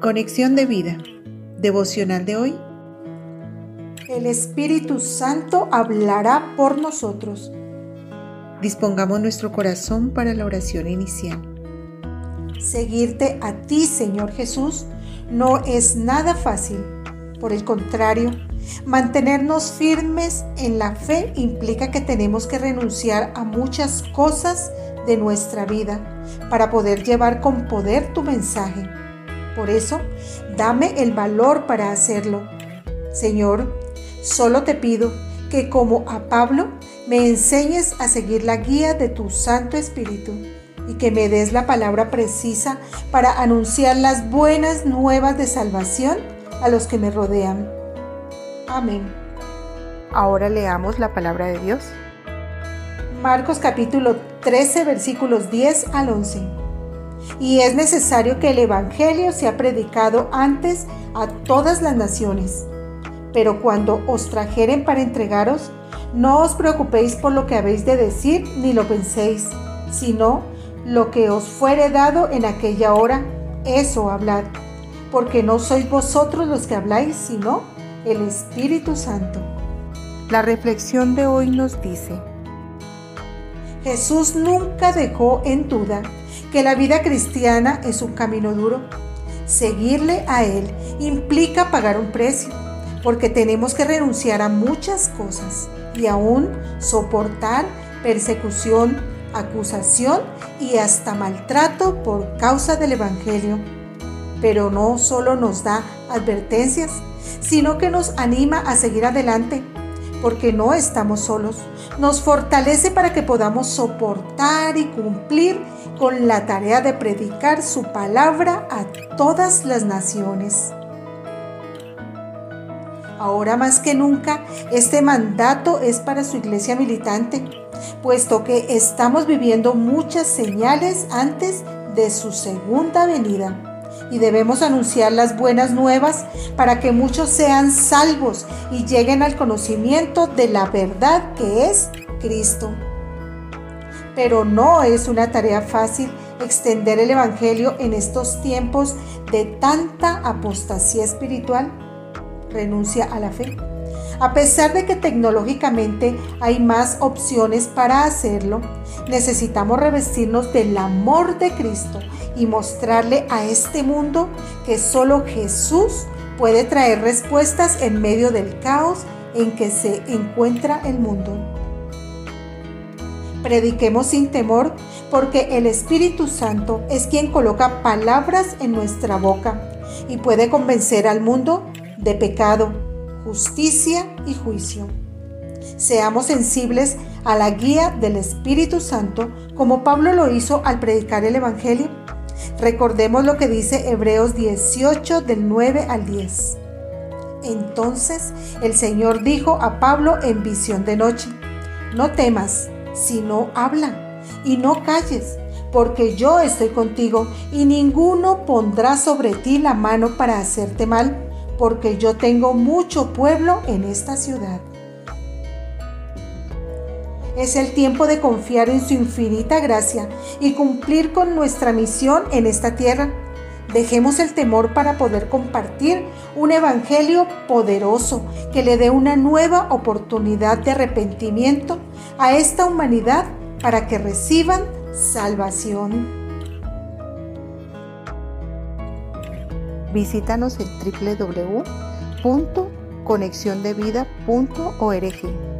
Conexión de vida. Devocional de hoy. El Espíritu Santo hablará por nosotros. Dispongamos nuestro corazón para la oración inicial. Seguirte a ti, Señor Jesús, no es nada fácil. Por el contrario, mantenernos firmes en la fe implica que tenemos que renunciar a muchas cosas de nuestra vida para poder llevar con poder tu mensaje. Por eso, dame el valor para hacerlo. Señor, solo te pido que como a Pablo me enseñes a seguir la guía de tu Santo Espíritu y que me des la palabra precisa para anunciar las buenas nuevas de salvación a los que me rodean. Amén. Ahora leamos la palabra de Dios. Marcos capítulo 13 versículos 10 al 11. Y es necesario que el Evangelio sea predicado antes a todas las naciones. Pero cuando os trajeren para entregaros, no os preocupéis por lo que habéis de decir ni lo penséis, sino lo que os fuere dado en aquella hora, eso hablad, porque no sois vosotros los que habláis, sino el Espíritu Santo. La reflexión de hoy nos dice, Jesús nunca dejó en duda que la vida cristiana es un camino duro. Seguirle a Él implica pagar un precio, porque tenemos que renunciar a muchas cosas y aún soportar persecución, acusación y hasta maltrato por causa del Evangelio. Pero no solo nos da advertencias, sino que nos anima a seguir adelante porque no estamos solos. Nos fortalece para que podamos soportar y cumplir con la tarea de predicar su palabra a todas las naciones. Ahora más que nunca, este mandato es para su iglesia militante, puesto que estamos viviendo muchas señales antes de su segunda venida y debemos anunciar las buenas nuevas para que muchos sean salvos y lleguen al conocimiento de la verdad que es Cristo. Pero no es una tarea fácil extender el Evangelio en estos tiempos de tanta apostasía espiritual. Renuncia a la fe. A pesar de que tecnológicamente hay más opciones para hacerlo, necesitamos revestirnos del amor de Cristo y mostrarle a este mundo que solo Jesús puede traer respuestas en medio del caos en que se encuentra el mundo. Prediquemos sin temor porque el Espíritu Santo es quien coloca palabras en nuestra boca y puede convencer al mundo de pecado, justicia y juicio. Seamos sensibles a la guía del Espíritu Santo como Pablo lo hizo al predicar el Evangelio. Recordemos lo que dice Hebreos 18 del 9 al 10. Entonces el Señor dijo a Pablo en visión de noche, no temas, sino habla y no calles, porque yo estoy contigo y ninguno pondrá sobre ti la mano para hacerte mal porque yo tengo mucho pueblo en esta ciudad. Es el tiempo de confiar en su infinita gracia y cumplir con nuestra misión en esta tierra. Dejemos el temor para poder compartir un evangelio poderoso que le dé una nueva oportunidad de arrepentimiento a esta humanidad para que reciban salvación. Visítanos en www.conexiondevida.org.